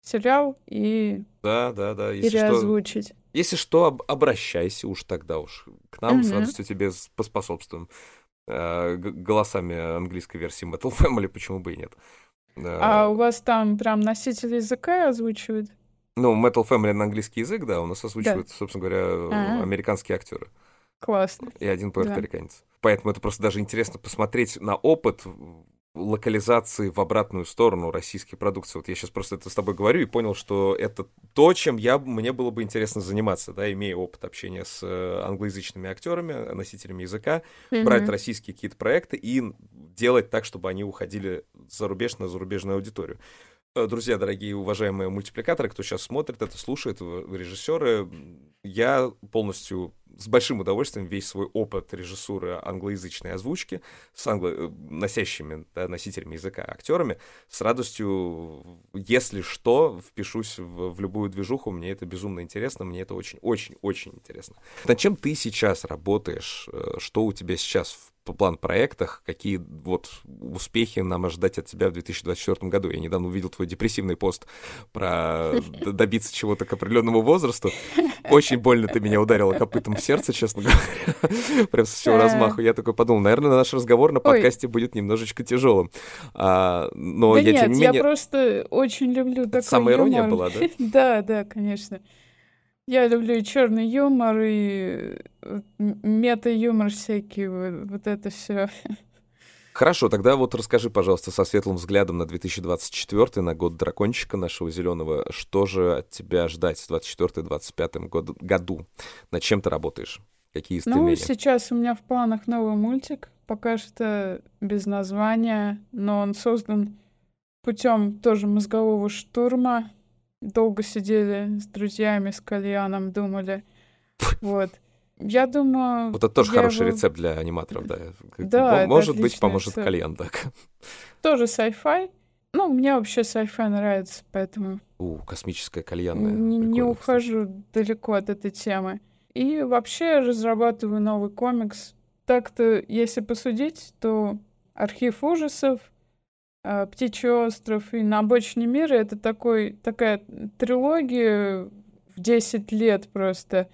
сериал и да, да, да. Если переозвучить. Что, если что, об, обращайся уж тогда уж к нам, mm-hmm. с радостью тебе поспособствуем. Э, голосами английской версии Metal Family, почему бы и нет. А у вас там прям носитель языка озвучивает? Ну, Metal Family на английский язык, да, у нас озвучивают, да. собственно говоря, А-а-а. американские актеры. Классно. И один пуэрториканец. Да. Поэтому это просто даже интересно посмотреть на опыт локализации в обратную сторону российской продукции. Вот я сейчас просто это с тобой говорю и понял, что это то, чем я, мне было бы интересно заниматься, да, имея опыт общения с э, англоязычными актерами, носителями языка, mm-hmm. брать российские какие-то проекты и делать так, чтобы они уходили за рубеж на зарубежную аудиторию. Э, друзья, дорогие уважаемые мультипликаторы, кто сейчас смотрит это, слушает, режиссеры, я полностью с большим удовольствием весь свой опыт режиссуры англоязычной озвучки с англо... Э, носящими, да, носителями языка актерами, с радостью, если что, впишусь в, в любую движуху, мне это безумно интересно, мне это очень-очень-очень интересно. Над чем ты сейчас работаешь? Э, что у тебя сейчас в план проектах, какие вот успехи нам ожидать от тебя в 2024 году. Я недавно увидел твой депрессивный пост про добиться чего-то к определенному возрасту. Очень больно ты меня ударила копытом в сердце, честно говоря. Прям со всего размаху. Я такой подумал, наверное, наш разговор на подкасте будет немножечко тяжелым. А, но да я, нет, тем не менее... я просто очень люблю такой Самая ирония была, да? Да, да, конечно. Я люблю и черный юмор, и э, мета-юмор всякий, вот, вот это все. Хорошо, тогда вот расскажи, пожалуйста, со светлым взглядом на 2024, на год дракончика нашего зеленого, что же от тебя ждать в 2024-2025 год, году? Над чем ты работаешь? Какие ну, стремления? Ну, сейчас у меня в планах новый мультик, пока что без названия, но он создан путем тоже мозгового штурма долго сидели с друзьями, с кальяном, думали. Вот. Я думаю... Вот это тоже хороший его... рецепт для аниматоров, да. Да, Может быть, поможет рецепт. кальян, так. Тоже sci-fi. Ну, мне вообще sci-fi нравится, поэтому... У, космическая кальянная. Не, не ухожу кстати. далеко от этой темы. И вообще разрабатываю новый комикс. Так-то, если посудить, то архив ужасов — Птичий остров и на обочине мира это такой, такая трилогия в 10 лет просто,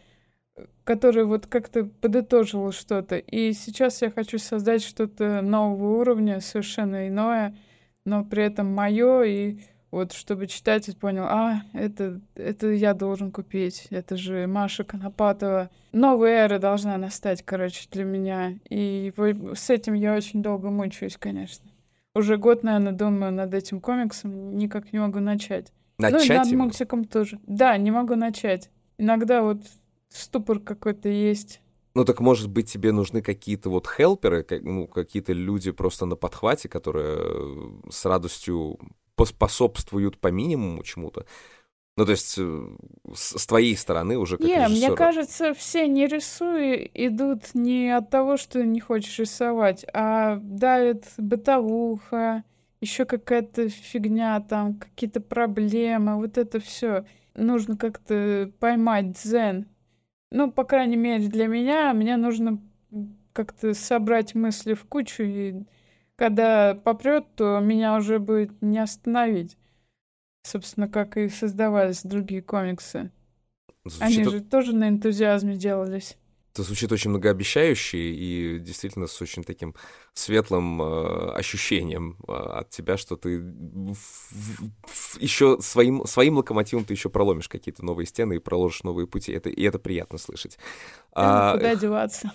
которая вот как-то подытожила что-то. И сейчас я хочу создать что-то нового уровня, совершенно иное, но при этом мое, и вот чтобы читатель понял, а, это, это я должен купить, это же Маша Конопатова. Новая эра должна настать, короче, для меня. И с этим я очень долго мучаюсь, конечно уже год, наверное, думаю над этим комиксом, никак не могу начать. Начать ну и над его? мультиком тоже. Да, не могу начать. Иногда вот ступор какой-то есть. Ну так может быть тебе нужны какие-то вот хелперы, ну какие-то люди просто на подхвате, которые э, с радостью поспособствуют по минимуму чему-то. Ну, то есть э, с, твоей стороны уже как Не, режиссера. мне кажется, все не рисуя идут не от того, что не хочешь рисовать, а давит бытовуха, еще какая-то фигня там, какие-то проблемы, вот это все. Нужно как-то поймать дзен. Ну, по крайней мере, для меня, мне нужно как-то собрать мысли в кучу, и когда попрет, то меня уже будет не остановить. Собственно, как и создавались другие комиксы. Звучит Они же тоже на энтузиазме делались. Это звучит очень многообещающе и действительно с очень таким светлым э, ощущением э, от тебя, что ты еще своим, своим локомотивом ты еще проломишь какие-то новые стены и проложишь новые пути. Это, и это приятно слышать. А, куда деваться?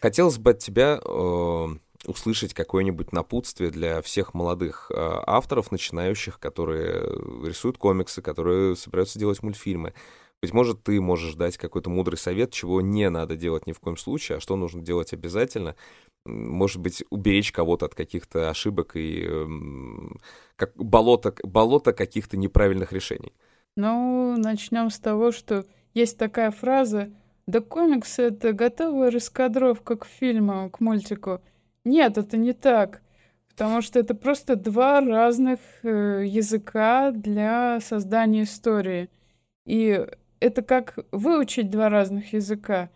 Хотелось бы от тебя э, услышать какое-нибудь напутствие для всех молодых э, авторов, начинающих, которые рисуют комиксы, которые собираются делать мультфильмы. Быть может, ты можешь дать какой-то мудрый совет, чего не надо делать ни в коем случае, а что нужно делать обязательно. Может быть, уберечь кого-то от каких-то ошибок и э, как болото, болото каких-то неправильных решений. Ну, начнем с того, что есть такая фраза «Да комикс — это готовая раскадровка к фильму, к мультику». Нет, это не так. Потому что это просто два разных э, языка для создания истории. И это как выучить два разных языка,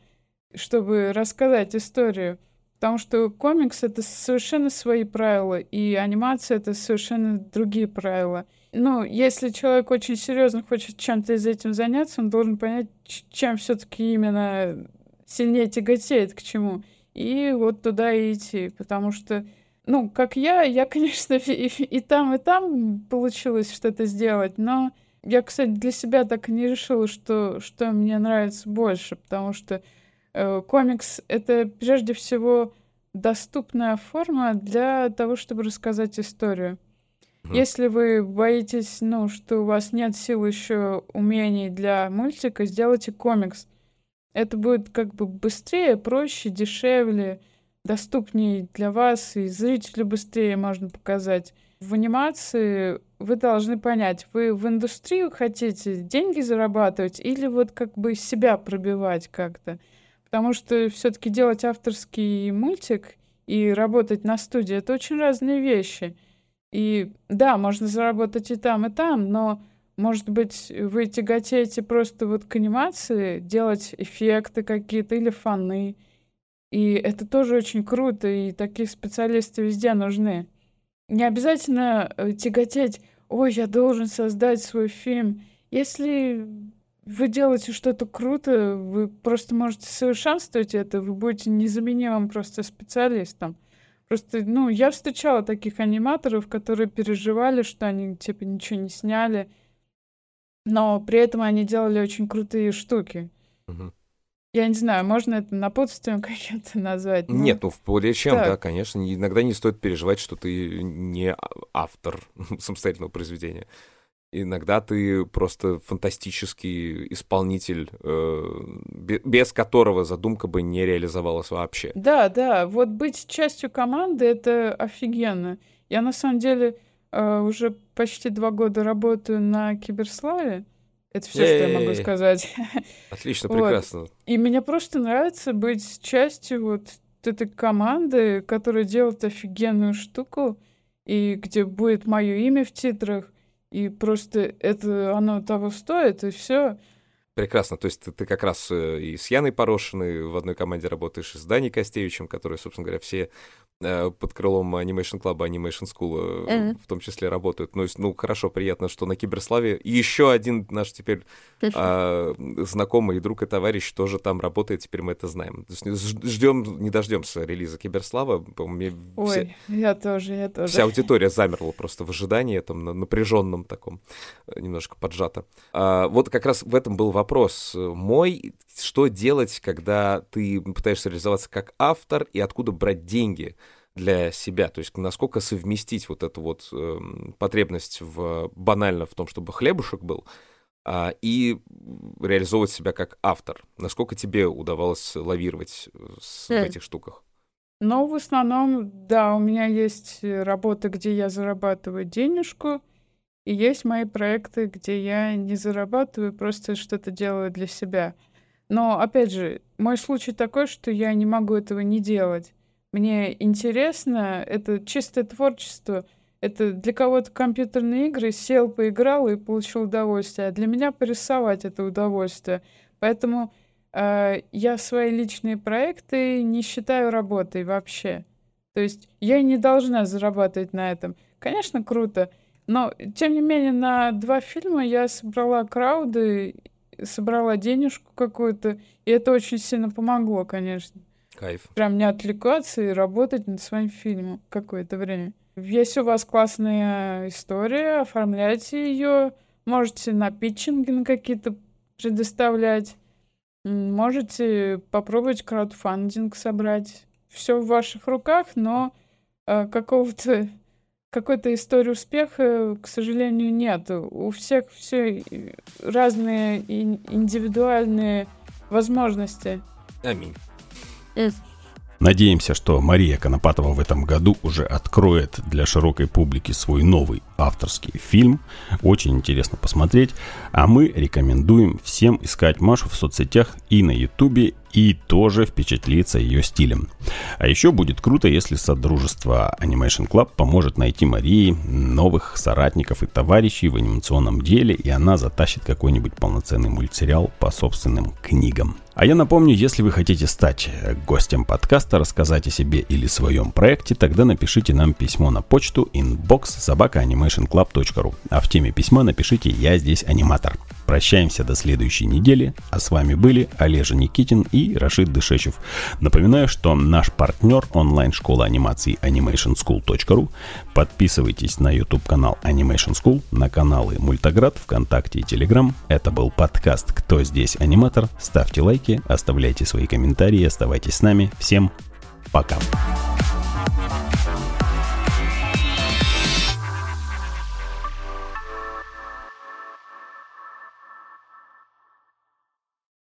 чтобы рассказать историю. Потому что комикс — это совершенно свои правила, и анимация — это совершенно другие правила. Ну, если человек очень серьезно хочет чем-то из этим заняться, он должен понять, чем все таки именно сильнее тяготеет к чему и вот туда и идти, потому что, ну, как я, я, конечно, и, и там, и там получилось что-то сделать, но я, кстати, для себя так и не решила, что, что мне нравится больше, потому что э, комикс — это прежде всего доступная форма для того, чтобы рассказать историю. Если вы боитесь, ну, что у вас нет сил еще умений для мультика, сделайте комикс. Это будет как бы быстрее, проще, дешевле, доступнее для вас, и зрителю быстрее можно показать. В анимации вы должны понять, вы в индустрию хотите деньги зарабатывать или вот как бы себя пробивать как-то. Потому что все-таки делать авторский мультик и работать на студии это очень разные вещи. И да, можно заработать и там, и там, но может быть, вы тяготеете просто вот к анимации, делать эффекты какие-то или фаны. И это тоже очень круто, и такие специалисты везде нужны. Не обязательно э, тяготеть, ой, я должен создать свой фильм. Если вы делаете что-то круто, вы просто можете совершенствовать это, вы будете незаменимым просто специалистом. Просто, ну, я встречала таких аниматоров, которые переживали, что они, типа, ничего не сняли, но при этом они делали очень крутые штуки. Угу. Я не знаю, можно это напутствием каким-то назвать? Ну, Нет, ну более чем, так. да, конечно. Иногда не стоит переживать, что ты не автор самостоятельного произведения. Иногда ты просто фантастический исполнитель, э, без которого задумка бы не реализовалась вообще. Да, да, вот быть частью команды — это офигенно. Я на самом деле уже почти два года работаю на Киберславе. Это все, что я могу сказать. Отлично, прекрасно. И мне просто нравится быть частью вот этой команды, которая делает офигенную штуку, и где будет мое имя в титрах, и просто это оно того стоит, и все. Прекрасно. То есть ты, ты как раз э, и с Яной Порошиной в одной команде работаешь, и с Даней Костевичем, которые, собственно говоря, все Э, под крылом Animation Club, Animation School mm-hmm. в том числе работают. Ну, ну, хорошо, приятно, что на Киберславе еще один наш теперь а, знакомый друг и товарищ тоже там работает, теперь мы это знаем. Ждем, не дождемся релиза Киберслава. Ой, все, я тоже, я тоже. Вся аудитория замерла просто в ожидании, там, на напряженном таком, э, немножко поджато. А, вот как раз в этом был вопрос мой. Что делать, когда ты пытаешься реализоваться как автор, и откуда брать деньги? для себя, то есть насколько совместить вот эту вот э, потребность в банально в том, чтобы хлебушек был, э, и реализовывать себя как автор. Насколько тебе удавалось лавировать э, с, mm. в хм. этих штуках? Ну, в основном, да, у меня есть работа, где я зарабатываю денежку, и есть мои проекты, где я не зарабатываю, просто что-то делаю для себя. Но, опять же, мой случай такой, что я не могу этого не делать. Мне интересно, это чистое творчество. Это для кого-то компьютерные игры, сел, поиграл и получил удовольствие. А для меня порисовать это удовольствие. Поэтому э, я свои личные проекты не считаю работой вообще. То есть я не должна зарабатывать на этом. Конечно, круто. Но, тем не менее, на два фильма я собрала крауды, собрала денежку какую-то, и это очень сильно помогло, конечно. Кайф. Прям не отвлекаться и работать над своим фильмом какое-то время. Есть у вас классная история, оформляйте ее. Можете на питчинги на какие-то предоставлять. Можете попробовать краудфандинг собрать. Все в ваших руках, но э, какого-то какой-то истории успеха, к сожалению, нет. У всех все разные индивидуальные возможности. Аминь. Надеемся, что Мария Конопатова в этом году уже откроет для широкой публики свой новый авторский фильм. Очень интересно посмотреть. А мы рекомендуем всем искать Машу в соцсетях и на Ютубе, и тоже впечатлиться ее стилем. А еще будет круто, если Содружество Animation Club поможет найти Марии новых соратников и товарищей в анимационном деле, и она затащит какой-нибудь полноценный мультсериал по собственным книгам. А я напомню, если вы хотите стать гостем подкаста, рассказать о себе или своем проекте, тогда напишите нам письмо на почту inbox собака animationclub.ru. А в теме письма напишите «Я здесь аниматор». Прощаемся до следующей недели, а с вами были Олежа Никитин и Рашид Дышечев. Напоминаю, что наш партнер онлайн-школа анимации animationschool.ru. Подписывайтесь на YouTube-канал Animation School, на каналы Мультоград, ВКонтакте и Телеграм. Это был подкаст «Кто здесь аниматор?». Ставьте лайки, оставляйте свои комментарии, оставайтесь с нами. Всем пока! Пока.